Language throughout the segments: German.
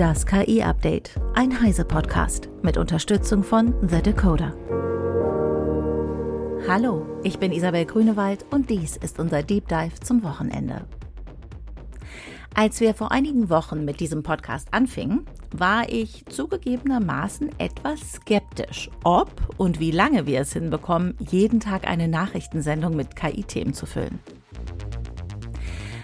Das KI-Update, ein Heise-Podcast mit Unterstützung von The Decoder. Hallo, ich bin Isabel Grünewald und dies ist unser Deep Dive zum Wochenende. Als wir vor einigen Wochen mit diesem Podcast anfingen, war ich zugegebenermaßen etwas skeptisch, ob und wie lange wir es hinbekommen, jeden Tag eine Nachrichtensendung mit KI-Themen zu füllen.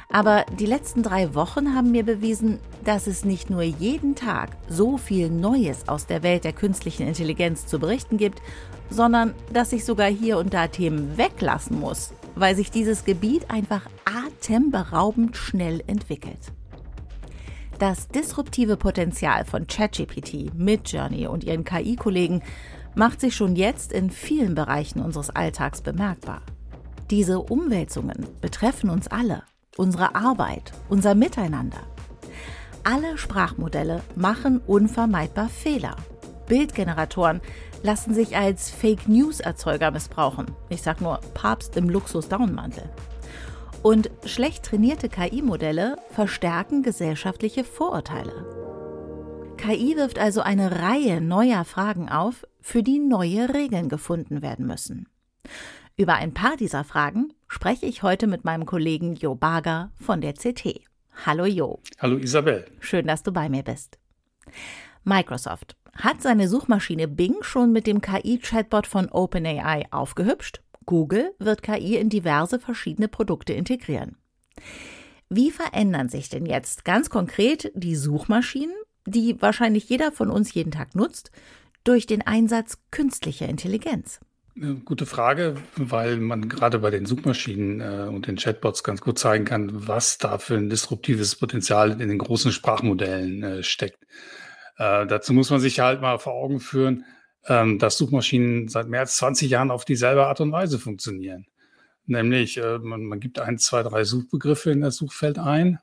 Aber die letzten drei Wochen haben mir bewiesen, dass es nicht nur jeden Tag so viel Neues aus der Welt der künstlichen Intelligenz zu berichten gibt, sondern dass ich sogar hier und da Themen weglassen muss, weil sich dieses Gebiet einfach atemberaubend schnell entwickelt. Das disruptive Potenzial von ChatGPT, Midjourney und ihren KI-Kollegen macht sich schon jetzt in vielen Bereichen unseres Alltags bemerkbar. Diese Umwälzungen betreffen uns alle unsere Arbeit, unser Miteinander. Alle Sprachmodelle machen unvermeidbar Fehler. Bildgeneratoren lassen sich als Fake News Erzeuger missbrauchen. Ich sag nur Papst im Luxus Downmantel. Und schlecht trainierte KI-Modelle verstärken gesellschaftliche Vorurteile. KI wirft also eine Reihe neuer Fragen auf, für die neue Regeln gefunden werden müssen. Über ein paar dieser Fragen spreche ich heute mit meinem Kollegen Jo Barger von der CT. Hallo Jo. Hallo Isabel. Schön, dass du bei mir bist. Microsoft hat seine Suchmaschine Bing schon mit dem KI-Chatbot von OpenAI aufgehübscht. Google wird KI in diverse verschiedene Produkte integrieren. Wie verändern sich denn jetzt ganz konkret die Suchmaschinen, die wahrscheinlich jeder von uns jeden Tag nutzt, durch den Einsatz künstlicher Intelligenz? Gute Frage, weil man gerade bei den Suchmaschinen äh, und den Chatbots ganz gut zeigen kann, was da für ein disruptives Potenzial in den großen Sprachmodellen äh, steckt. Äh, dazu muss man sich halt mal vor Augen führen, ähm, dass Suchmaschinen seit mehr als 20 Jahren auf dieselbe Art und Weise funktionieren. Nämlich, äh, man, man gibt ein, zwei, drei Suchbegriffe in das Suchfeld ein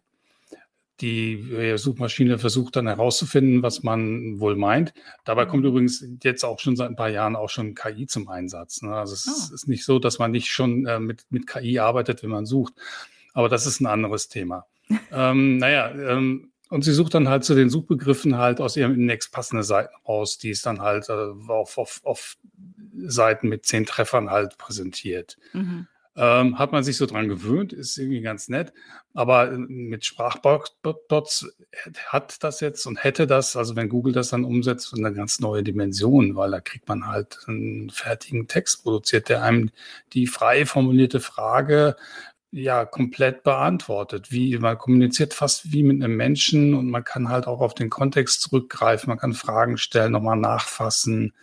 die Suchmaschine versucht dann herauszufinden, was man wohl meint. Dabei kommt mhm. übrigens jetzt auch schon seit ein paar Jahren auch schon KI zum Einsatz. Ne? Also es oh. ist nicht so, dass man nicht schon äh, mit, mit KI arbeitet, wenn man sucht. Aber das ist ein anderes Thema. ähm, naja, ähm, und sie sucht dann halt zu den Suchbegriffen halt aus ihrem Index passende Seiten raus, die es dann halt äh, auf, auf, auf Seiten mit zehn Treffern halt präsentiert. Mhm. Ähm, hat man sich so dran gewöhnt, ist irgendwie ganz nett. Aber äh, mit Sprachbots hat das jetzt und hätte das, also wenn Google das dann umsetzt, eine ganz neue Dimension, weil da kriegt man halt einen fertigen Text produziert, der einem die frei formulierte Frage ja komplett beantwortet. Wie man kommuniziert fast wie mit einem Menschen und man kann halt auch auf den Kontext zurückgreifen, man kann Fragen stellen, nochmal nachfassen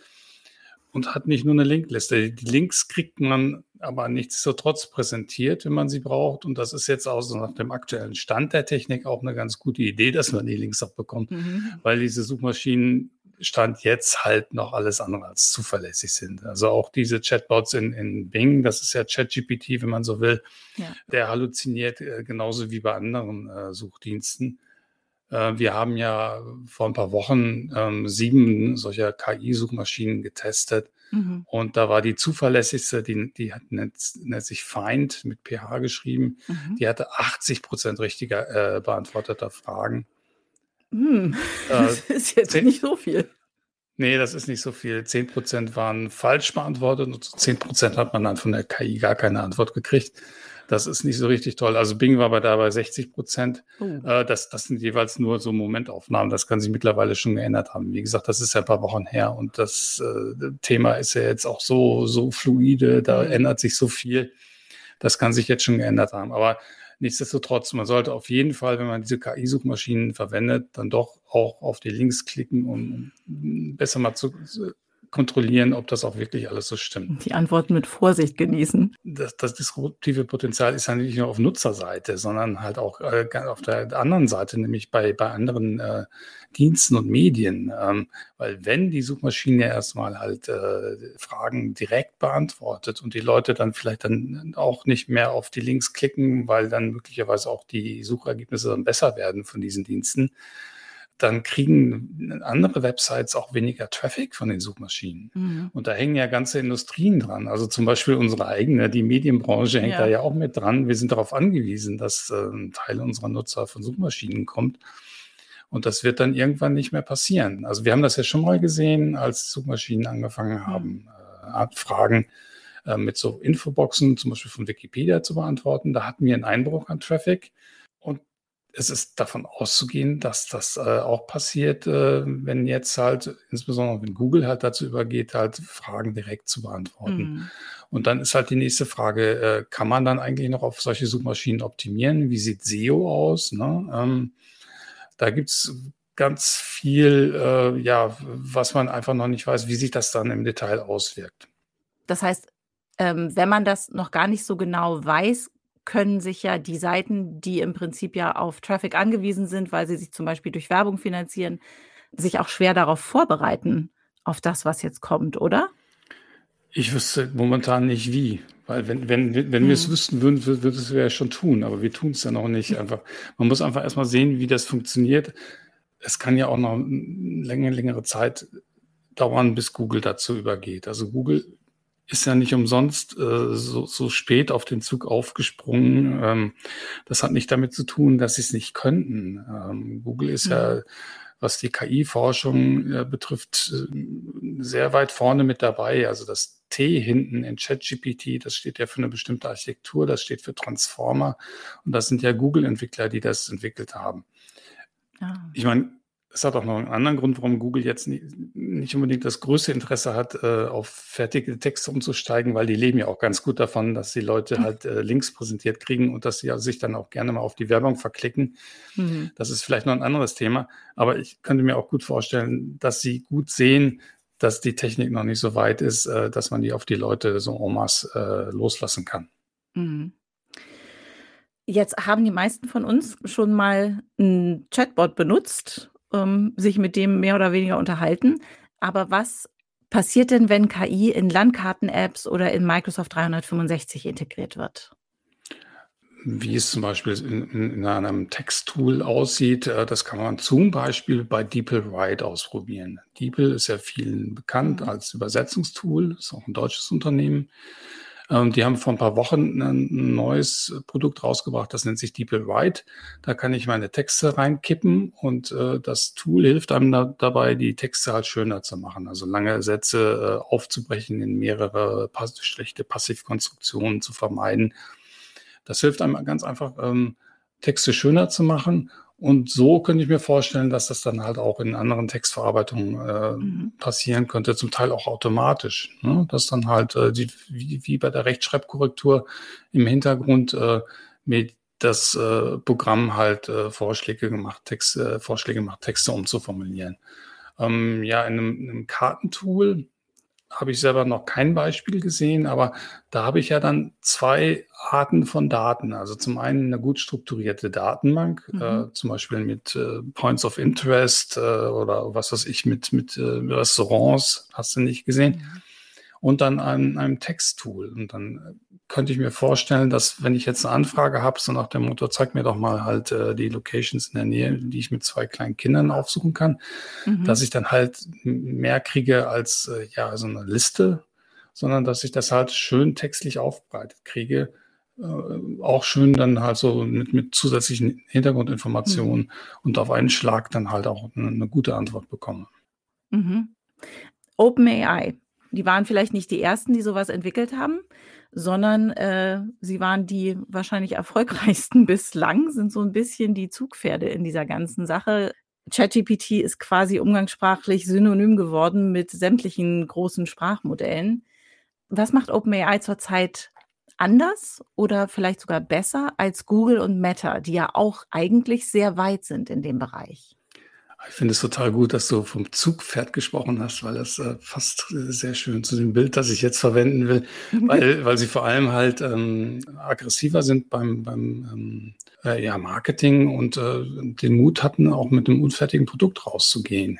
und hat nicht nur eine Linkliste. Die Links kriegt man aber nichtsdestotrotz präsentiert, wenn man sie braucht. Und das ist jetzt auch so nach dem aktuellen Stand der Technik auch eine ganz gute Idee, dass man die Links auch bekommt, mhm. weil diese Suchmaschinen Stand jetzt halt noch alles andere als zuverlässig sind. Also auch diese Chatbots in, in Bing, das ist ja ChatGPT, wenn man so will, ja. der halluziniert äh, genauso wie bei anderen äh, Suchdiensten. Äh, wir haben ja vor ein paar Wochen ähm, sieben solcher KI-Suchmaschinen getestet. Mhm. Und da war die zuverlässigste, die, die hat, nennt, nennt sich Find mit PH geschrieben. Mhm. Die hatte 80 Prozent richtiger äh, beantworteter Fragen. Mhm. Das ist jetzt 10, nicht so viel. Nee, das ist nicht so viel. 10 Prozent waren falsch beantwortet und zu 10 Prozent hat man dann von der KI gar keine Antwort gekriegt. Das ist nicht so richtig toll. Also Bing war bei da bei 60 Prozent. Oh. Äh, das, das sind jeweils nur so Momentaufnahmen. Das kann sich mittlerweile schon geändert haben. Wie gesagt, das ist ja ein paar Wochen her und das äh, Thema ist ja jetzt auch so, so fluide. Da mhm. ändert sich so viel. Das kann sich jetzt schon geändert haben. Aber nichtsdestotrotz, man sollte auf jeden Fall, wenn man diese KI-Suchmaschinen verwendet, dann doch auch auf die Links klicken, um besser mal zu, kontrollieren, ob das auch wirklich alles so stimmt. Die Antworten mit Vorsicht genießen. Das, das disruptive Potenzial ist ja nicht nur auf Nutzerseite, sondern halt auch äh, auf der anderen Seite, nämlich bei, bei anderen äh, Diensten und Medien. Ähm, weil wenn die Suchmaschine erstmal halt äh, Fragen direkt beantwortet und die Leute dann vielleicht dann auch nicht mehr auf die Links klicken, weil dann möglicherweise auch die Suchergebnisse dann besser werden von diesen Diensten, dann kriegen andere Websites auch weniger Traffic von den Suchmaschinen. Mhm. Und da hängen ja ganze Industrien dran. Also zum Beispiel unsere eigene, die Medienbranche hängt ja. da ja auch mit dran. Wir sind darauf angewiesen, dass äh, ein Teil unserer Nutzer von Suchmaschinen kommt. Und das wird dann irgendwann nicht mehr passieren. Also wir haben das ja schon mal gesehen, als Suchmaschinen angefangen mhm. haben, äh, Fragen äh, mit so Infoboxen, zum Beispiel von Wikipedia zu beantworten. Da hatten wir einen Einbruch an Traffic. Es ist davon auszugehen, dass das äh, auch passiert, äh, wenn jetzt halt, insbesondere wenn Google halt dazu übergeht, halt Fragen direkt zu beantworten. Mhm. Und dann ist halt die nächste Frage, äh, kann man dann eigentlich noch auf solche Suchmaschinen optimieren? Wie sieht SEO aus? Ne? Ähm, da gibt's ganz viel, äh, ja, was man einfach noch nicht weiß, wie sich das dann im Detail auswirkt. Das heißt, ähm, wenn man das noch gar nicht so genau weiß, können sich ja die Seiten, die im Prinzip ja auf Traffic angewiesen sind, weil sie sich zum Beispiel durch Werbung finanzieren, sich auch schwer darauf vorbereiten, auf das, was jetzt kommt, oder? Ich wüsste momentan nicht wie. Weil wenn, wenn, wenn hm. wir es hm. wüssten würden, würden wir es ja schon tun, aber wir tun es ja noch nicht. Einfach, man muss einfach erstmal sehen, wie das funktioniert. Es kann ja auch noch eine längere, längere Zeit dauern, bis Google dazu übergeht. Also Google ist ja nicht umsonst äh, so, so spät auf den Zug aufgesprungen. Ähm, das hat nicht damit zu tun, dass sie es nicht könnten. Ähm, Google ist ja hm was die KI-Forschung äh, betrifft, äh, sehr weit vorne mit dabei. Also das T hinten in ChatGPT, das steht ja für eine bestimmte Architektur, das steht für Transformer. Und das sind ja Google-Entwickler, die das entwickelt haben. Ah. Ich meine, es hat auch noch einen anderen Grund, warum Google jetzt nicht, unbedingt das größte Interesse hat, äh, auf fertige Texte umzusteigen, weil die leben ja auch ganz gut davon, dass die Leute mhm. halt äh, Links präsentiert kriegen und dass sie sich dann auch gerne mal auf die Werbung verklicken. Mhm. Das ist vielleicht noch ein anderes Thema, aber ich könnte mir auch gut vorstellen, dass sie gut sehen, dass die Technik noch nicht so weit ist, äh, dass man die auf die Leute so en masse loslassen kann. Mhm. Jetzt haben die meisten von uns schon mal ein Chatbot benutzt ähm, sich mit dem mehr oder weniger unterhalten. Aber was passiert denn, wenn KI in Landkarten-Apps oder in Microsoft 365 integriert wird? Wie es zum Beispiel in, in, in einem Texttool aussieht, äh, das kann man zum Beispiel bei DeepL Write ausprobieren. DeepL ist ja vielen bekannt mhm. als Übersetzungstool, ist auch ein deutsches Unternehmen. Ähm, die haben vor ein paar Wochen ein neues Produkt rausgebracht, das nennt sich DeepL Write. Da kann ich meine Texte reinkippen und äh, das Tool hilft einem da, dabei, die Texte halt schöner zu machen. Also lange Sätze äh, aufzubrechen, in mehrere pass schlechte Passivkonstruktionen zu vermeiden. Das hilft einem ganz einfach, ähm, Texte schöner zu machen und so könnte ich mir vorstellen, dass das dann halt auch in anderen Textverarbeitungen äh, mhm. passieren könnte, zum Teil auch automatisch. Ne? Dass dann halt äh, die, wie, wie bei der Rechtschreibkorrektur im Hintergrund äh, mit das äh, Programm halt äh, Vorschläge gemacht, Texte, äh, Vorschläge macht, Texte umzuformulieren. Ähm, ja, in einem, in einem Kartentool habe ich selber noch kein Beispiel gesehen, aber da habe ich ja dann zwei Arten von Daten. Also zum einen eine gut strukturierte Datenbank, mhm. äh, zum Beispiel mit äh, Points of Interest äh, oder was weiß ich, mit, mit äh, Restaurants, hast du nicht gesehen. Mhm und dann an einem Texttool. Und dann könnte ich mir vorstellen, dass wenn ich jetzt eine Anfrage habe, so nach dem Motto, zeig mir doch mal halt äh, die Locations in der Nähe, die ich mit zwei kleinen Kindern aufsuchen kann, mhm. dass ich dann halt mehr kriege als äh, ja so eine Liste, sondern dass ich das halt schön textlich aufbereitet kriege. Äh, auch schön dann halt so mit, mit zusätzlichen Hintergrundinformationen mhm. und auf einen Schlag dann halt auch eine, eine gute Antwort bekomme. Mhm. OpenAI die waren vielleicht nicht die ersten, die sowas entwickelt haben, sondern äh, sie waren die wahrscheinlich erfolgreichsten bislang, sind so ein bisschen die Zugpferde in dieser ganzen Sache. ChatGPT ist quasi umgangssprachlich synonym geworden mit sämtlichen großen Sprachmodellen. Was macht OpenAI zurzeit anders oder vielleicht sogar besser als Google und Meta, die ja auch eigentlich sehr weit sind in dem Bereich? Ich finde es total gut, dass du vom Zugpferd gesprochen hast, weil das äh, passt sehr schön zu dem Bild, das ich jetzt verwenden will, weil, weil sie vor allem halt ähm, aggressiver sind beim, beim ähm, äh, ja, Marketing und äh, den Mut hatten, auch mit einem unfertigen Produkt rauszugehen.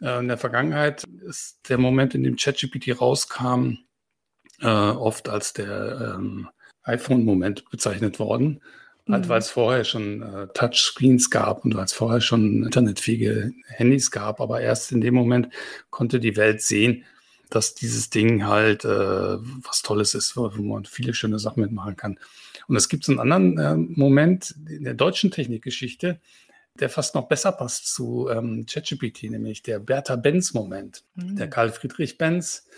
Äh, in der Vergangenheit ist der Moment, in dem ChatGPT rauskam, äh, oft als der ähm, iPhone-Moment bezeichnet worden. Halt, mhm. weil es vorher schon äh, Touchscreens gab und weil es vorher schon internetfähige Handys gab. Aber erst in dem Moment konnte die Welt sehen, dass dieses Ding halt äh, was Tolles ist, wo, man viele schöne Sachen mitmachen kann. Und es gibt so einen anderen äh, Moment in der deutschen Technikgeschichte. der fast noch besser passt zu ähm, ChatGPT, nämlich der Bertha-Benz-Moment. Mhm. Der Karl Friedrich Benz,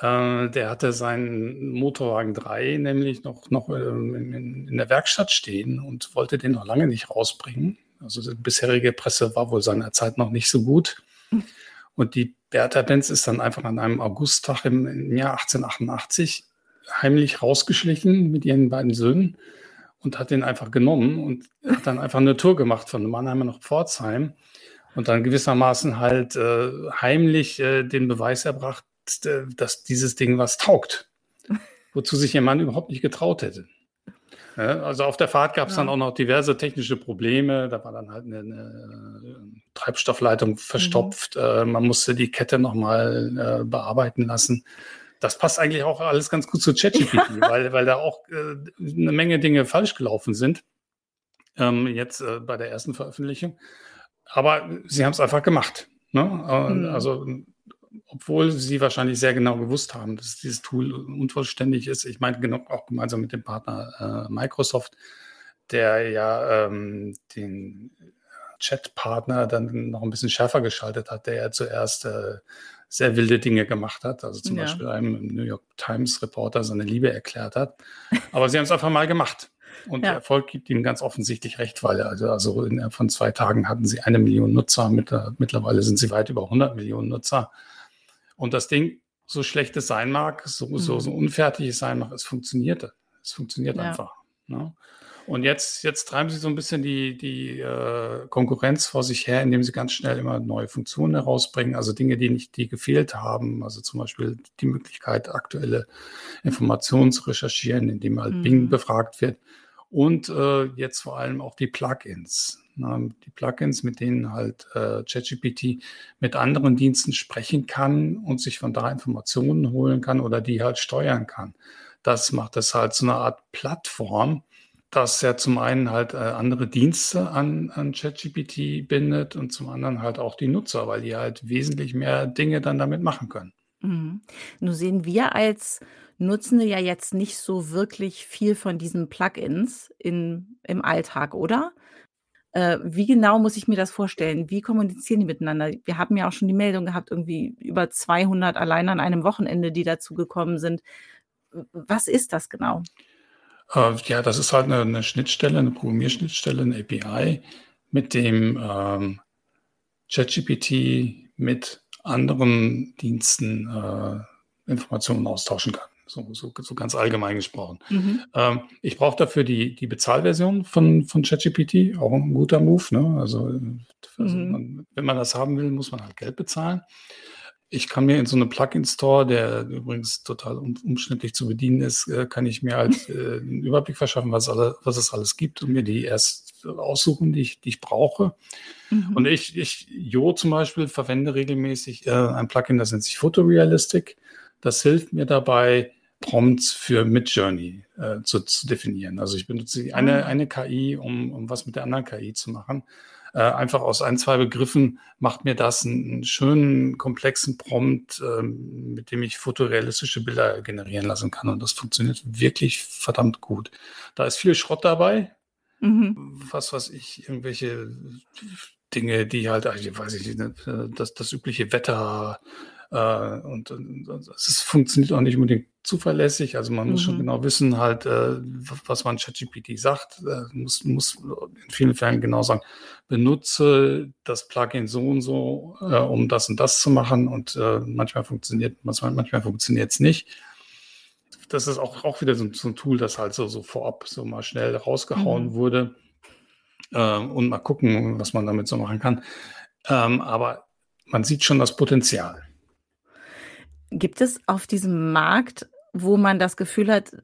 äh, der hatte seinen Motorwagen 3 nämlich noch, noch ähm, in, in, der Werkstatt stehen und wollte den noch lange nicht rausbringen. Also die bisherige Presse war wohl seiner Zeit noch nicht so gut. Und die Bertha Benz ist dann einfach an einem Augusttag im, im Jahr 1888 heimlich rausgeschlichen mit ihren beiden Söhnen und hat den einfach genommen und hat dann einfach eine Tour gemacht von Mannheim nach Pforzheim und dann gewissermaßen halt äh, heimlich äh, den Beweis erbracht, äh, dass dieses Ding was taugt, wozu sich ihr Mann überhaupt nicht getraut hätte. Also auf der Fahrt gab es ja. dann auch noch diverse technische Probleme. Da war dann halt eine, eine Treibstoffleitung verstopft. Mhm. Äh, man musste die Kette nochmal äh, bearbeiten lassen das passt eigentlich auch alles ganz gut zu ChatGPT, ja. weil, weil da auch äh, eine Menge Dinge falsch gelaufen sind. Ähm, jetzt äh, bei der ersten Veröffentlichung. Aber sie haben es einfach gemacht. Ne? Äh, mhm. Also, obwohl sie wahrscheinlich sehr genau gewusst haben, dass dieses Tool unvollständig ist. Ich meine, genau, auch gemeinsam mit dem Partner äh, Microsoft, der ja ähm, den Chat-Partner dann noch ein bisschen schärfer geschaltet hat, der ja zuerst äh, sehr wilde Dinge gemacht hat. Also zum ja. Beispiel einem New York Times Reporter seine Liebe erklärt hat. Aber sie haben es einfach mal gemacht. Und ja. der Erfolg gibt ihnen ganz offensichtlich recht, weil also, also innerhalb von zwei Tagen hatten sie eine Million Nutzer. Mittlerweile sind sie weit über 100 Millionen Nutzer. Und das Ding, so schlecht es sein mag, so, mhm. so, so unfertig es sein mag, es funktionierte. Es funktioniert ja. einfach. Ne? Und jetzt, jetzt treiben sie so ein bisschen die, die äh, Konkurrenz vor sich her, indem sie ganz schnell immer neue Funktionen herausbringen, also Dinge, die nicht, die gefehlt haben, also zum Beispiel die Möglichkeit, aktuelle Informationen zu recherchieren, indem halt mhm. Bing befragt wird. Und äh, jetzt vor allem auch die Plugins. Die Plugins, mit denen halt äh, ChatGPT mit anderen Diensten sprechen kann und sich von da Informationen holen kann oder die halt steuern kann. Das macht es halt zu einer Art Plattform, das ja zum einen halt äh, andere Dienste an, an ChatGPT bindet und zum anderen halt auch die Nutzer, weil die halt wesentlich mehr Dinge dann damit machen können. Mhm. Nun sehen wir als Nutzende ja jetzt nicht so wirklich viel von diesen Plugins in, im Alltag, oder? Äh, wie genau muss ich mir das vorstellen? Wie kommunizieren die miteinander? Wir haben ja auch schon die Meldung gehabt, irgendwie über 200 allein an einem Wochenende, die dazu gekommen sind. Was ist das genau? Äh, ja, das ist halt eine, eine, Schnittstelle, eine Programmierschnittstelle, eine API, mit dem ähm, ChatGPT mit anderen Diensten äh, Informationen austauschen kann. So, so, so ganz allgemein gesprochen. Mhm. Ähm, ich brauche dafür die, die Bezahlversion von, von ChatGPT, auch ein guter Move. Ne? Also, also mhm. man, wenn man das haben will, muss man halt Geld bezahlen. Ich kann mir in so einem Plugin-Store, der übrigens total um, umständlich zu bedienen ist, äh, kann ich mir halt äh, einen Überblick verschaffen, was, alle, was es alles gibt und mir die erst aussuchen, die ich, die ich brauche. Mhm. Und ich, ich, Jo zum Beispiel, verwende regelmäßig äh, ein Plugin, das nennt sich Photorealistic. Das hilft mir dabei, Prompts für Midjourney äh, zu, zu definieren. Also ich benutze eine, ah. eine KI, um, um was mit der anderen KI zu machen äh, einfach aus ein, zwei Begriffen macht mir das einen, schönen, komplexen Prompt, äh, mit dem ich fotorealistische Bilder generieren lassen kann. Und das funktioniert wirklich verdammt gut. Da ist viel Schrott dabei. Mhm. Was weiß ich, irgendwelche Dinge, die halt, ich weiß ich nicht, äh, das, das übliche Wetter, und, und, es funktioniert auch nicht unbedingt zuverlässig. Also man muss schon mhm. genau wissen, halt, äh, was man ChatGPT sagt. Äh, muss, muss in vielen Fällen genau sagen, benutze das Plugin so und so, äh, um das und das zu machen. Und äh, manchmal funktioniert, manchmal, manchmal funktioniert es nicht. Das ist auch, auch wieder so, so, ein Tool, das halt so, so vorab so mal schnell rausgehauen mhm. wurde. Äh, und mal gucken, was man damit so machen kann. Ähm, aber man sieht schon das Potenzial. Gibt es auf diesem Markt, wo man das Gefühl hat,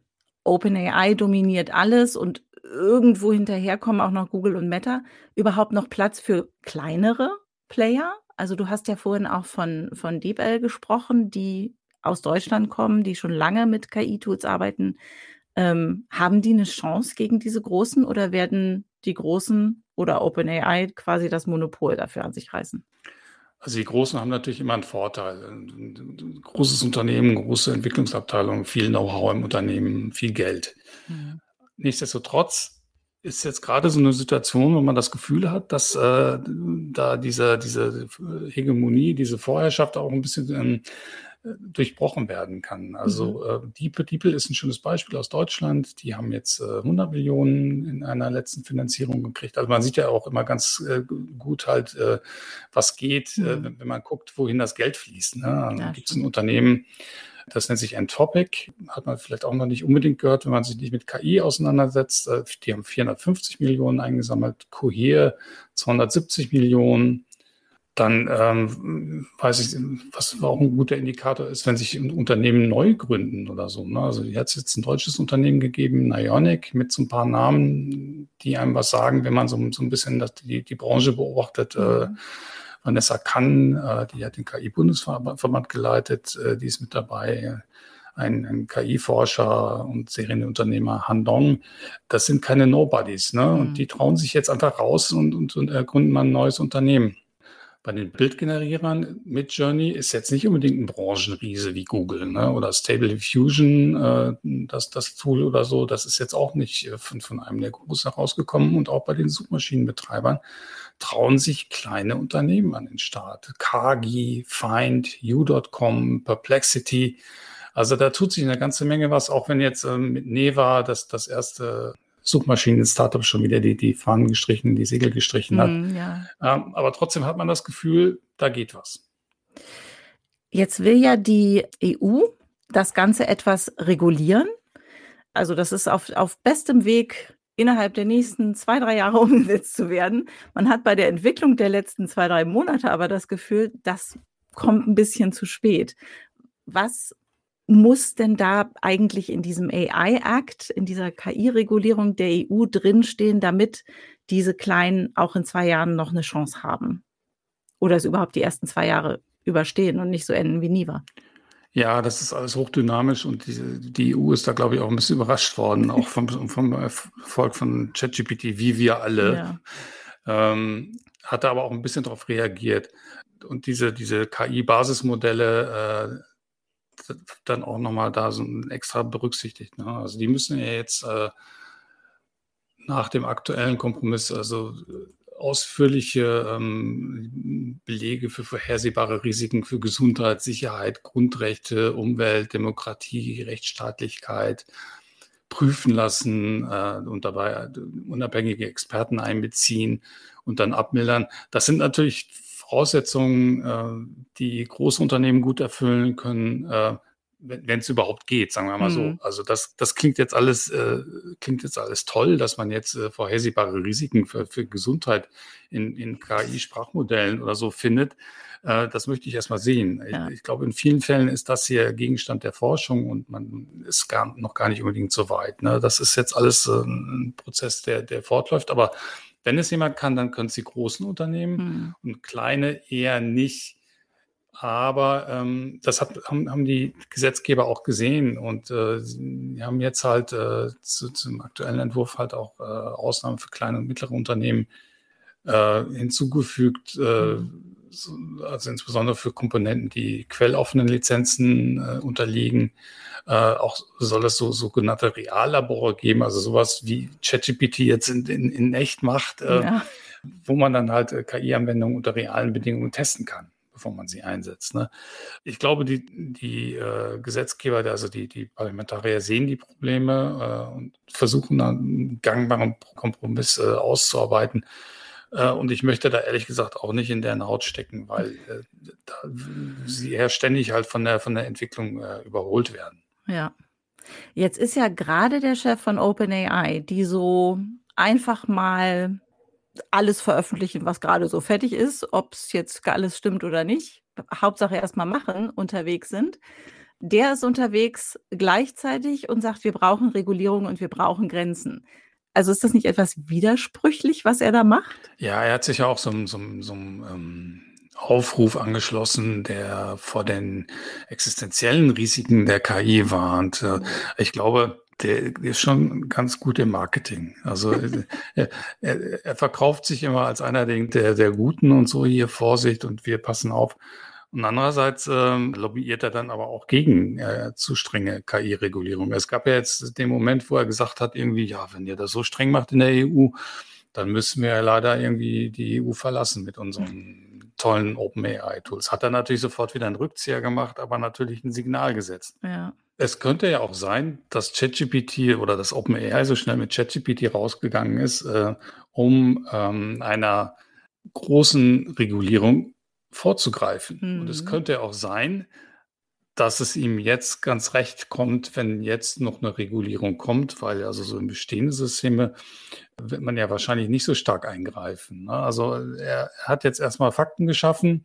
OpenAI dominiert alles und irgendwo hinterherkommen auch noch Google und Meta, überhaupt noch Platz für kleinere Player? Also du hast ja vorhin auch von, von DeepL gesprochen, die aus Deutschland kommen, die schon lange mit KI-Tools arbeiten. Ähm, haben die eine Chance gegen diese Großen oder werden die Großen oder OpenAI quasi das Monopol dafür an sich reißen? Also die Großen haben natürlich immer einen Vorteil. Ein großes Unternehmen, große Entwicklungsabteilung, viel Know-how im Unternehmen, viel Geld. Mhm. Nichtsdestotrotz ist jetzt gerade so eine Situation, wo man das Gefühl hat, dass äh, da diese, diese Hegemonie, diese Vorherrschaft auch ein bisschen ähm, durchbrochen werden kann. Also mhm. äh, Diepel ist ein schönes Beispiel aus Deutschland. Die haben jetzt äh, 100 Millionen in einer letzten Finanzierung gekriegt. Also man sieht ja auch immer ganz äh, gut halt, äh, was geht, äh, mhm. wenn man guckt, wohin das Geld fließt. Ne? Also ja, Gibt es ein Unternehmen, das nennt sich Entopic, hat man vielleicht auch noch nicht unbedingt gehört, wenn man sich nicht mit KI auseinandersetzt. Äh, die haben 450 Millionen eingesammelt, Cohere 270 Millionen. Dann ähm, weiß ich, was auch ein guter Indikator ist, wenn sich Unternehmen neu gründen oder so. Ne? Also hier hat es jetzt ein deutsches Unternehmen gegeben, Nionic, mit so ein paar Namen, die einem was sagen, wenn man so, so ein bisschen das, die, die Branche beobachtet. Äh, mhm. Äh, Vanessa Kann, äh, die hat den KI-Bundesverband geleitet, äh, die ist mit dabei. Ein, ein KI-Forscher und Serienunternehmer Han Dong, das sind keine Nobodies, ne? Mhm. Und die trauen sich jetzt einfach raus und, und, und gründen mal ein neues Unternehmen. Bei den Bildgenerierern mit Journey ist jetzt nicht unbedingt ein Branchenriese wie Google ne? oder Stable Diffusion, äh, das, das Tool oder so. Das ist jetzt auch nicht äh, von, von einem der Großen herausgekommen. Und auch bei den Suchmaschinenbetreibern trauen sich kleine Unternehmen an den Start. Kagi, Find, U.com, Perplexity. Also da tut sich eine ganze Menge was, auch wenn jetzt ähm, mit Neva das, das erste Suchmaschinen-Startup schon wieder die, die Fahnen gestrichen, die Segel gestrichen hat. Mm, ja. ähm, aber trotzdem hat man das Gefühl, da geht was. Jetzt will ja die EU das Ganze etwas regulieren. Also das ist auf, auf bestem Weg, innerhalb der nächsten zwei, drei Jahre umgesetzt zu werden. Man hat bei der Entwicklung der letzten zwei, drei Monate aber das Gefühl, das kommt ein bisschen zu spät. Was muss denn da eigentlich in diesem AI-Act, in dieser KI-Regulierung der EU drinstehen, damit diese Kleinen auch in zwei Jahren noch eine Chance haben? Oder es überhaupt die ersten zwei Jahre überstehen und nicht so enden wie Niva? Ja, das ist alles hochdynamisch und die, die EU ist da, glaube ich, auch ein bisschen überrascht worden, auch vom, vom Erfolg von ChatGPT, wie wir alle. Ja. Ähm, hat da aber auch ein bisschen darauf reagiert. Und diese, diese KI-Basismodelle, äh, dann auch nochmal da so extra berücksichtigt. Ne? Also die müssen ja jetzt äh, nach dem aktuellen Kompromiss also äh, ausführliche ähm, Belege für vorhersehbare Risiken für Gesundheit, Sicherheit, Grundrechte, Umwelt, Demokratie, Rechtsstaatlichkeit prüfen lassen äh, und dabei äh, unabhängige Experten einbeziehen und dann abmildern. Das sind natürlich Voraussetzungen, äh, die große Unternehmen gut erfüllen können, äh, wenn es überhaupt geht, sagen wir mal mhm. so. Also das, das klingt jetzt alles, äh, klingt jetzt alles toll, dass man jetzt äh, vorhersehbare Risiken für, für Gesundheit in, in KI-Sprachmodellen oder so findet. Äh, das möchte ich erstmal sehen. Ja. Ich, ich, glaube, in vielen Fällen ist das hier Gegenstand der Forschung und man ist gar, noch gar nicht unbedingt so weit. Ne? Das ist jetzt alles äh, ein Prozess, der, der fortläuft, aber wenn es jemand kann, dann können es die großen Unternehmen mhm. und kleine eher nicht. Aber ähm, das hat, haben, haben die Gesetzgeber auch gesehen und äh, sie haben jetzt halt äh, zu, zum aktuellen Entwurf halt auch äh, Ausnahmen für kleine und mittlere Unternehmen äh, hinzugefügt. Mhm also insbesondere für Komponenten, die quelloffenen Lizenzen äh, unterliegen. Äh, auch soll es so sogenannte Reallabore geben, also sowas wie ChatGPT jetzt in, in, in echt macht, äh, ja. wo man dann halt äh, KI-Anwendungen unter realen Bedingungen testen kann bevor man sie einsetzt. Ne? Ich glaube, die, die äh, Gesetzgeber, also die, die Parlamentarier sehen die Probleme äh, und versuchen dann einen gangbaren Kompromiss äh, auszuarbeiten. Äh, und ich möchte da ehrlich gesagt auch nicht in deren Haut stecken, weil äh, da, sie ja ständig halt von der, von der Entwicklung äh, überholt werden. Ja. Jetzt ist ja gerade der Chef von OpenAI, die so einfach mal alles veröffentlichen, was gerade so fertig ist, ob es jetzt alles stimmt oder nicht. Hauptsache erstmal machen, unterwegs sind. Der ist unterwegs gleichzeitig und sagt, wir brauchen Regulierung und wir brauchen Grenzen. Also ist das nicht etwas widersprüchlich, was er da macht? Ja, er hat sich ja auch so, so, so ähm, Aufruf angeschlossen, der vor den existenziellen Risiken der KI warnt. Mhm. Ich glaube, der, ist schon ganz gut im Marketing. Also er, er, er, verkauft sich immer als einer der, der Guten und so hier Vorsicht und wir passen auf. Und andererseits ähm, lobbyiert er dann aber auch gegen äh, zu strenge KI-Regulierung. Es gab ja jetzt den Moment, wo er gesagt hat, irgendwie, ja, wenn ihr das so streng macht in der EU, dann müssen wir ja leider irgendwie die EU verlassen mit unseren tollen OpenAI-Tools. Hat er natürlich sofort wieder einen Rückzieher gemacht, aber natürlich ein Signal gesetzt. Ja. Es könnte ja auch sein, dass ChatGPT oder das OpenAI so schnell mit ChatGPT rausgegangen ist, äh, um ähm, einer großen Regulierung vorzugreifen. Mhm. Und es mhm. könnte auch sein, dass es ihm jetzt ganz recht kommt, wenn jetzt noch eine Regulierung kommt, weil also so in bestehende Systeme wird man ja wahrscheinlich nicht so stark eingreifen. Ne? Also er hat jetzt erstmal Fakten geschaffen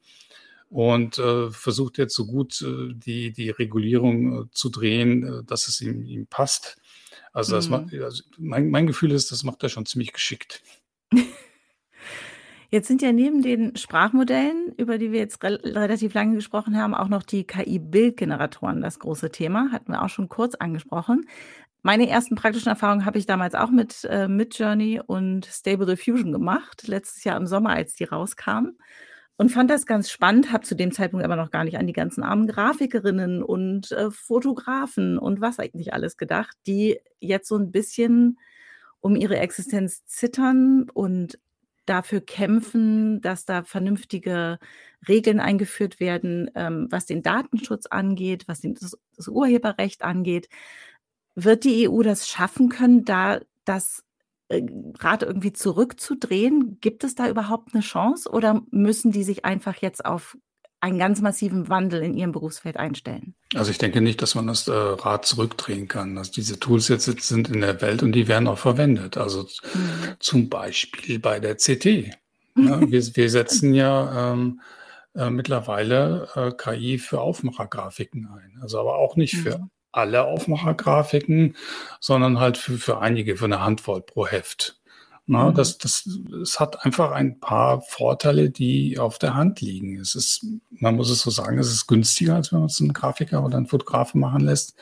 und äh, versucht jetzt so gut äh, die, die Regulierung äh, zu drehen, äh, dass es ihm, ihm passt. Also, das mhm. macht, also mein, mein Gefühl ist, das macht er schon ziemlich geschickt. Jetzt sind ja neben den Sprachmodellen, über die wir jetzt re relativ lange gesprochen haben, auch noch die KI-Bildgeneratoren das große Thema. Hatten wir auch schon kurz angesprochen. Meine ersten praktischen Erfahrungen habe ich damals auch mit äh, Midjourney und Stable Diffusion gemacht, letztes Jahr im Sommer, als die rauskamen. Und fand das ganz spannend, habe zu dem Zeitpunkt aber noch gar nicht an die ganzen armen Grafikerinnen und äh, Fotografen und was eigentlich alles gedacht, die jetzt so ein bisschen um ihre Existenz zittern und dafür kämpfen, dass da vernünftige Regeln eingeführt werden, ähm, was den Datenschutz angeht, was den, das, das, Urheberrecht angeht. Wird die EU das schaffen können, da das äh, Rad irgendwie zurückzudrehen? Gibt es da überhaupt eine Chance oder müssen die sich einfach jetzt auf einen ganz massiven Wandel in ihrem Berufsfeld einstellen? Also ich denke nicht, dass man das äh, Rad zurückdrehen kann. Also diese Tools jetzt sind in der Welt und die werden auch verwendet. Also mhm. zum Beispiel bei der CT. Ja, wir, wir, setzen ja ähm, äh, mittlerweile äh, KI für Aufmachergrafiken ein. Also aber auch nicht mhm. für alle Aufmachergrafiken, sondern halt für, für einige, für eine Handvoll pro Heft. Na, mhm. das, das, es hat einfach ein paar Vorteile, die auf der Hand liegen. Es ist, man muss es so sagen, es ist günstiger, als wenn man es einen Grafiker oder einen Fotografen machen lässt.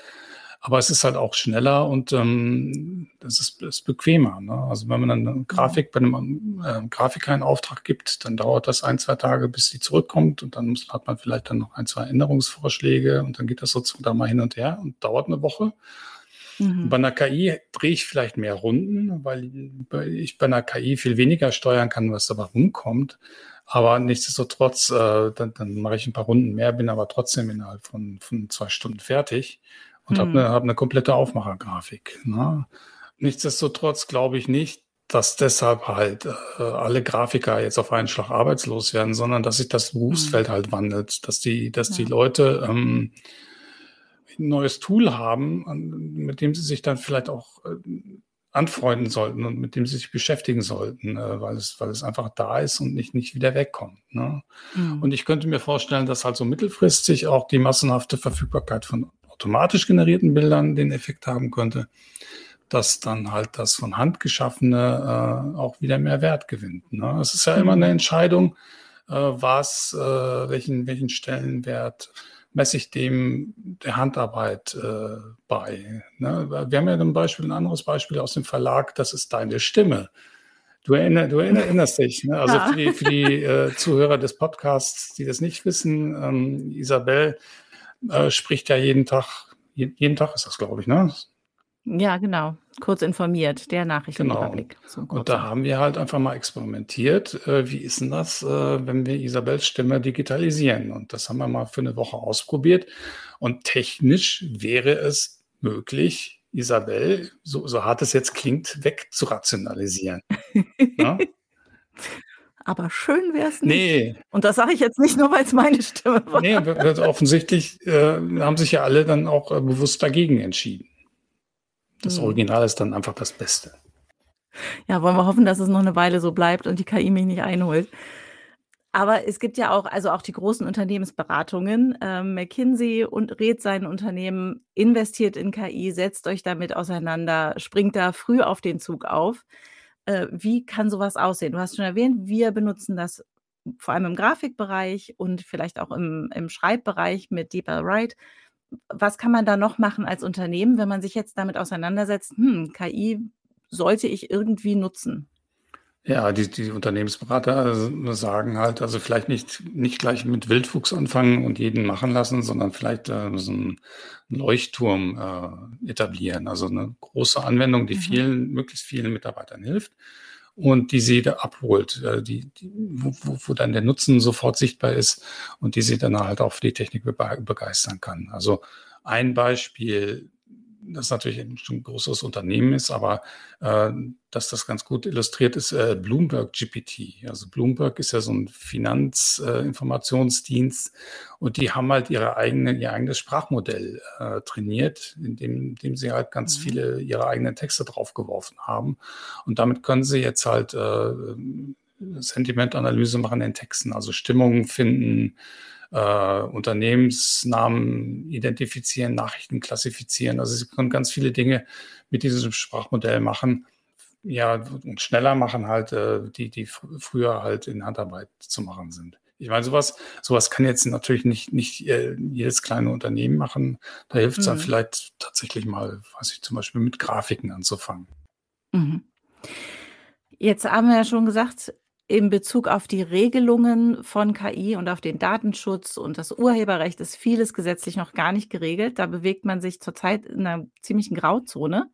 Aber es ist halt auch schneller und ähm, das ist, ist bequemer. Ne? Also wenn man dann eine Grafik bei einem äh, Grafiker einen Auftrag gibt, dann dauert das ein, zwei Tage, bis die zurückkommt und dann muss, hat man vielleicht dann noch ein, zwei Änderungsvorschläge und dann geht das sozusagen da mal hin und her und dauert eine Woche. Mhm. Bei einer KI drehe ich vielleicht mehr Runden, weil ich bei einer KI viel weniger steuern kann, was dabei rumkommt. Aber nichtsdestotrotz, äh, dann, dann mache ich ein paar Runden mehr, bin aber trotzdem innerhalb von, von zwei Stunden fertig und mhm. habe eine, hab eine komplette Aufmachergrafik. Ne? Nichtsdestotrotz glaube ich nicht, dass deshalb halt äh, alle Grafiker jetzt auf einen Schlag arbeitslos werden, sondern dass sich das Berufsfeld mhm. halt wandelt, dass die, dass ja. die Leute ähm, ein neues Tool haben, mit dem sie sich dann vielleicht auch äh, anfreunden sollten und mit dem sie sich beschäftigen sollten, äh, weil, es, weil es einfach da ist und nicht, nicht wieder wegkommt. Ne? Mhm. Und ich könnte mir vorstellen, dass halt so mittelfristig auch die massenhafte Verfügbarkeit von automatisch generierten Bildern den Effekt haben könnte, dass dann halt das von Hand geschaffene äh, auch wieder mehr Wert gewinnt. Ne? Es ist ja mhm. immer eine Entscheidung, äh, was, äh, welchen, welchen Stellenwert messe ich dem der Handarbeit äh, bei. Ne? Wir haben ja ein Beispiel, ein anderes Beispiel aus dem Verlag, das ist deine Stimme. Du, erinner, du erinnerst dich, ne? also ja. für die, für die äh, Zuhörer des Podcasts, die das nicht wissen, ähm, Isabel äh, spricht ja jeden Tag, jeden Tag ist das, glaube ich, ne? Ja, genau. Kurz informiert, der Nachrichtenüberblick. Genau. Und da haben wir halt einfach mal experimentiert. Äh, wie ist denn das, äh, wenn wir Isabels Stimme digitalisieren? Und das haben wir mal für eine Woche ausprobiert. Und technisch wäre es möglich, Isabel, so, so hart es jetzt klingt, wegzurationalisieren. ja? Aber schön wäre es nicht. Nee. Und das sage ich jetzt nicht nur, weil es meine Stimme war. Nee, offensichtlich äh, haben sich ja alle dann auch äh, bewusst dagegen entschieden. Das hm. Original ist dann einfach das Beste. Ja, wollen wir hoffen, dass es noch eine Weile so bleibt und die KI mich nicht einholt. Aber es gibt ja auch, also auch die großen Unternehmensberatungen. Ähm, McKinsey und rät seinen Unternehmen, investiert in KI, setzt euch damit auseinander, springt da früh auf den Zug auf. Äh, wie kann sowas aussehen? Du hast schon erwähnt, wir benutzen das vor allem im Grafikbereich und vielleicht auch im, im Schreibbereich mit Deeper Write was kann man da noch machen als Unternehmen, wenn man sich jetzt damit auseinandersetzt, hm, KI sollte ich irgendwie nutzen? Ja, die, die Unternehmensberater sagen halt, also vielleicht nicht, nicht gleich mit Wildwuchs anfangen und jeden machen lassen, sondern vielleicht äh, so einen Leuchtturm äh, etablieren. Also eine große Anwendung, die mhm. vielen, möglichst vielen Mitarbeitern hilft und die sie da abholt, äh, die, die, wo, wo dann der Nutzen sofort sichtbar ist und die sie dann halt auch für die Technik begeistern kann. Also ein Beispiel, das natürlich ein, großes Unternehmen ist, aber äh, dass das ganz gut illustriert ist, äh, Bloomberg GPT. Also Bloomberg ist ja so ein Finanzinformationsdienst äh, und die haben halt ihre eigene, ihr eigenes Sprachmodell äh, trainiert, indem, indem sie halt ganz mhm. viele ihre eigenen Texte draufgeworfen haben. Und damit können sie jetzt halt äh, Sentimentanalyse machen in Texten, also Stimmungen finden, äh, Unternehmensnamen identifizieren, Nachrichten klassifizieren. Also sie können ganz viele Dinge mit diesem Sprachmodell machen. Ja, und schneller machen halt, äh, die, die fr früher halt in Handarbeit zu machen sind. Ich meine, sowas, sowas kann jetzt natürlich nicht, nicht äh, jedes kleine Unternehmen machen. Da hilft es mhm. dann vielleicht tatsächlich mal, weiß ich, zum Beispiel mit Grafiken anzufangen. Mhm. Jetzt haben wir ja schon gesagt, in Bezug auf die Regelungen von KI und auf den Datenschutz und das Urheberrecht ist vieles gesetzlich noch gar nicht geregelt. Da bewegt man sich zurzeit in einer ziemlichen Grauzone.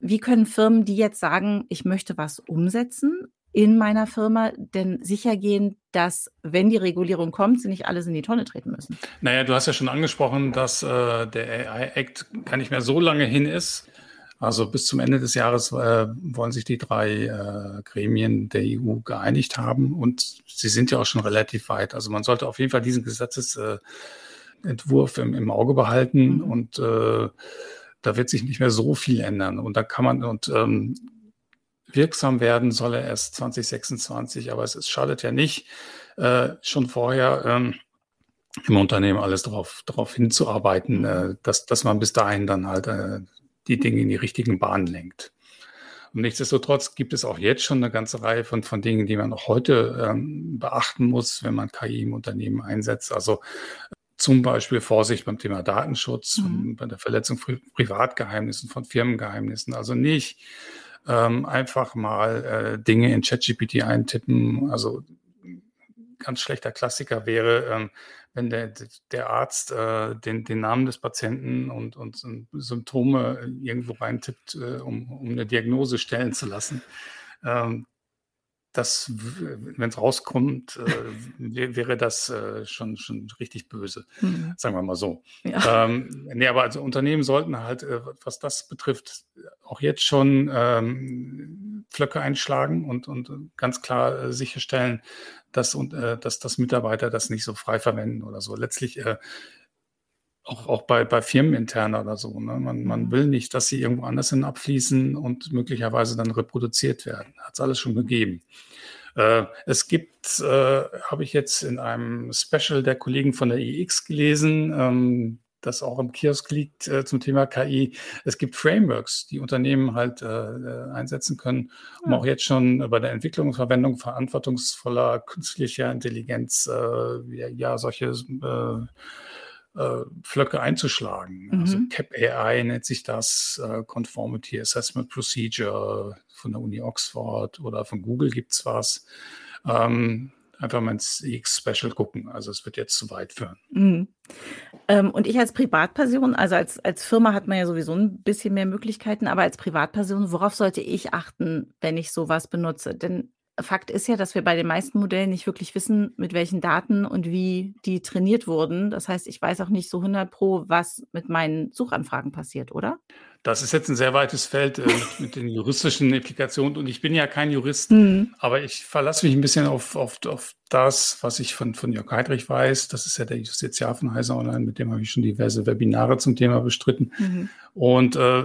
Wie können Firmen, die jetzt sagen, ich möchte was umsetzen in meiner Firma, denn sicher gehen, dass, wenn die Regulierung kommt, sie nicht alles in die Tonne treten müssen? Naja, du hast ja schon angesprochen, dass äh, der AI-Act gar nicht mehr so lange hin ist. Also bis zum Ende des Jahres äh, wollen sich die drei äh, Gremien der EU geeinigt haben und sie sind ja auch schon relativ weit. Also man sollte auf jeden Fall diesen Gesetzesentwurf im, im Auge behalten mhm. und äh, da wird sich nicht mehr so viel ändern. Und da kann man und ähm, wirksam werden soll er erst 2026, aber es, es schadet ja nicht, äh, schon vorher ähm, im Unternehmen alles darauf darauf hinzuarbeiten, äh, dass, dass man bis dahin dann halt äh, die Dinge in die richtigen Bahnen lenkt. Und nichtsdestotrotz gibt es auch jetzt schon eine ganze Reihe von, von Dingen, die man auch heute ähm, beachten muss, wenn man KI im Unternehmen einsetzt. Also zum Beispiel Vorsicht beim Thema Datenschutz, mhm. bei der Verletzung von Privatgeheimnissen, von Firmengeheimnissen. Also nicht ähm, einfach mal äh, Dinge in ChatGPT eintippen. Also ganz schlechter Klassiker wäre, ähm, wenn der, der Arzt äh, den, den Namen des Patienten und, und, Symptome irgendwo reintippt, äh, um, um eine Diagnose stellen zu lassen. Ähm, das, wenn es rauskommt, äh, wäre das äh, schon, schon richtig böse, mhm. sagen wir mal so. Ja. Ähm, nee, aber also Unternehmen sollten halt, äh, was das betrifft, auch jetzt schon ähm, Flöcke einschlagen und, und ganz klar äh, sicherstellen, dass, und, äh, dass, dass Mitarbeiter das nicht so frei verwenden oder so. Letztlich äh, auch, auch bei, bei Firmenintern oder so. Ne? Man, man mhm. will nicht, dass sie irgendwo anders hin abfließen und möglicherweise dann reproduziert werden. Hat es alles schon gegeben. Äh, es gibt, äh, habe ich jetzt in einem Special der Kollegen von der EX gelesen, ähm, das auch im Kiosk liegt äh, zum Thema KI. Es gibt Frameworks, die Unternehmen halt äh, äh einsetzen können, um ja. auch jetzt schon bei der Entwicklung und Verwendung verantwortungsvoller künstlicher Intelligenz äh, ja, ja, solche äh, äh, Flöcke einzuschlagen. Also mhm. Also CAP AI nennt sich das, äh, Conformity Assessment Procedure von der Uni Oxford oder von Google gibt es was. Ähm, einfach mal ins X-Special gucken. Also es wird jetzt zu weit führen. Mhm. Ähm, und ich als Privatperson, also als, als Firma hat man ja sowieso ein bisschen mehr Möglichkeiten, aber als Privatperson, worauf sollte ich achten, wenn ich sowas benutze? Denn Fakt ist ja, dass wir bei den meisten Modellen nicht wirklich wissen, mit welchen Daten und wie die trainiert wurden. Das heißt, ich weiß auch nicht so 100 pro, was mit meinen Suchanfragen passiert, oder? Das ist jetzt ein sehr weites Feld äh, mit, mit, den juristischen Implikationen und ich bin ja kein Jurist, mhm. aber ich verlasse mich ein bisschen auf, auf, auf das, was ich von, von Jörg Heidrich weiß. Das ist ja der Justiziar von Heiser Online, mit dem habe ich schon diverse Webinare zum Thema bestritten. Mhm. Und äh,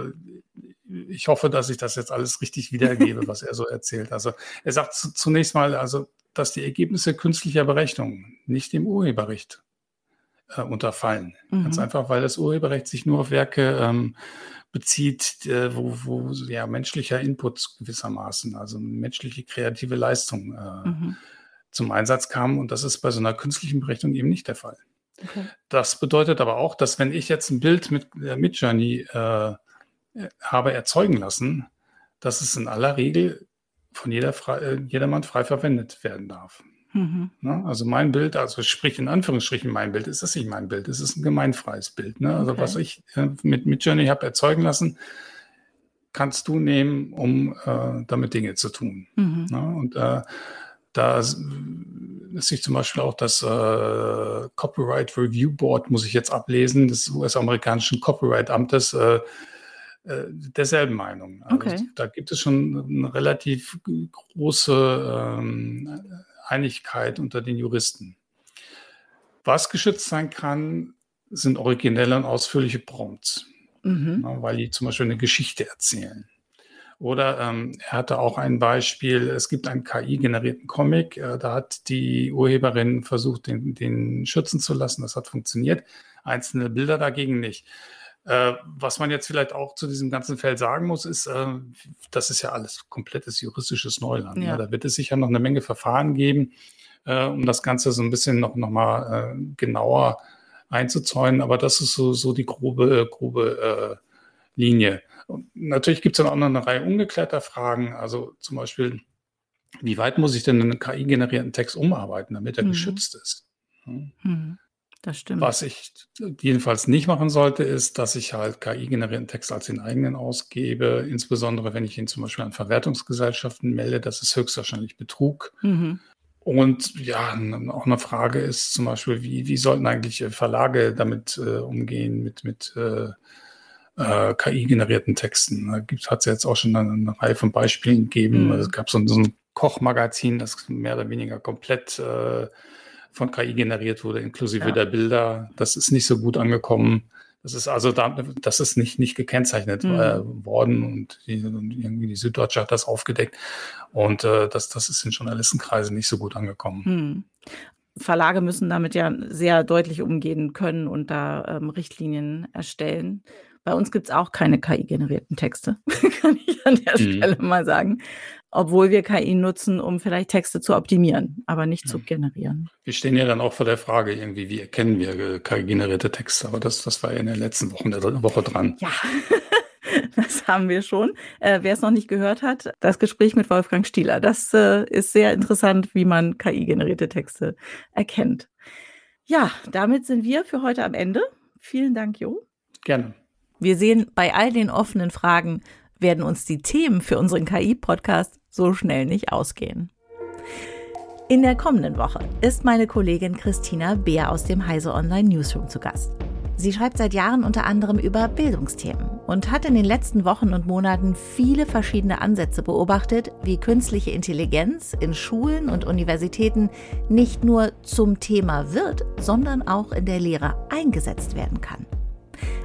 ich hoffe, dass ich das jetzt alles richtig wiedergebe, was er so erzählt. Also er sagt zunächst mal, also, dass die Ergebnisse künstlicher Berechnung nicht dem Urheberrecht äh, unterfallen. Mhm. Ganz einfach, weil das Urheberrecht sich nur auf Werke ähm, bezieht, äh, wo, wo ja menschlicher Input gewissermaßen, also menschliche kreative Leistung äh, mhm. zum Einsatz kam. Und das ist bei so einer künstlichen Berechnung eben nicht der Fall. Okay. Das bedeutet aber auch, dass wenn ich jetzt ein Bild mit äh, Midjourney äh, habe erzeugen lassen, dass es in aller Regel von jeder frei, äh, jedermann frei verwendet werden darf. Mhm. Ne? Also mein Bild, also sprich in Anführungsstrichen mein Bild, ist das nicht mein Bild, es ist ein gemeinfreies Bild. Ne? Also okay. was ich äh, mit Midjourney habe erzeugen lassen, kannst du nehmen, um äh, damit Dinge zu tun. Mhm. Ne? Und äh, da ist sich zum Beispiel auch das äh, Copyright Review Board, muss ich jetzt ablesen, des US-amerikanischen Copyright-Amtes, äh, derselben Meinung. Also okay. Da gibt es schon eine relativ große ähm, Einigkeit unter den Juristen. Was geschützt sein kann, sind originelle und ausführliche Prompts, mhm. ja, weil die zum Beispiel eine Geschichte erzählen. Oder ähm, er hatte auch ein Beispiel, es gibt einen KI-generierten Comic, äh, da hat die Urheberin versucht, den, den schützen zu lassen, das hat funktioniert, einzelne Bilder dagegen nicht. Äh, was man jetzt vielleicht auch zu diesem ganzen Feld sagen muss, ist, äh, das ist ja alles komplettes juristisches Neuland. Ja. Ja. Da wird es sicher noch eine Menge Verfahren geben, äh, um das Ganze so ein bisschen noch, noch mal äh, genauer einzuzäunen. Aber das ist so, so die grobe, grobe äh, Linie. Und natürlich gibt es dann auch noch eine Reihe ungeklärter Fragen. Also zum Beispiel, wie weit muss ich denn einen KI-generierten Text umarbeiten, damit er mhm. geschützt ist? Hm. Mhm. Das stimmt. Was ich jedenfalls nicht machen sollte, ist, dass ich halt KI-generierten Text als den eigenen ausgebe, insbesondere wenn ich ihn zum Beispiel an Verwertungsgesellschaften melde. Das ist höchstwahrscheinlich Betrug. Mhm. Und ja, auch eine Frage ist zum Beispiel, wie, wie sollten eigentlich Verlage damit äh, umgehen, mit, mit äh, äh, KI-generierten Texten? Da hat es jetzt auch schon eine, eine, Reihe von Beispielen gegeben. Mhm. Also es gab so, so, ein Kochmagazin, das mehr oder weniger komplett äh, von KI generiert wurde, inklusive ja. der Bilder. Das ist nicht so gut angekommen. Das ist also da, das ist nicht, nicht gekennzeichnet mhm. äh, worden und, die, und, irgendwie die Süddeutsche hat das aufgedeckt. Und äh, das, das ist in Journalistenkreisen nicht so gut angekommen. Mhm. Verlage müssen damit ja sehr deutlich umgehen können und da ähm, Richtlinien erstellen. Bei uns gibt es auch keine KI-generierten Texte, kann ich an der mhm. Stelle mal sagen obwohl wir KI nutzen, um vielleicht Texte zu optimieren, aber nicht ja. zu generieren. Wir stehen ja dann auch vor der Frage irgendwie, wie erkennen wir KI-generierte Texte? Aber das, das war ja in den letzten Wochen der Woche dran. Ja. Das haben wir schon. Äh, wer es noch nicht gehört hat, das Gespräch mit Wolfgang Stieler. Das äh, ist sehr interessant, wie man KI-generierte Texte erkennt. Ja, damit sind wir für heute am Ende. Vielen Dank, Jo. Gerne. Wir sehen bei all den offenen Fragen, werden uns die Themen für unseren KI-Podcast so schnell nicht ausgehen. In der kommenden Woche ist meine Kollegin Christina Beer aus dem Heise Online Newsroom zu Gast. Sie schreibt seit Jahren unter anderem über Bildungsthemen und hat in den letzten Wochen und Monaten viele verschiedene Ansätze beobachtet, wie künstliche Intelligenz in Schulen und Universitäten nicht nur zum Thema wird, sondern auch in der Lehre eingesetzt werden kann.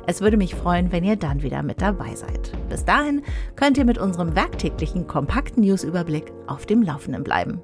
Es würde mich freuen, wenn ihr dann wieder mit dabei seid. Bis dahin könnt ihr mit unserem werktäglichen kompakten Newsüberblick auf dem Laufenden bleiben.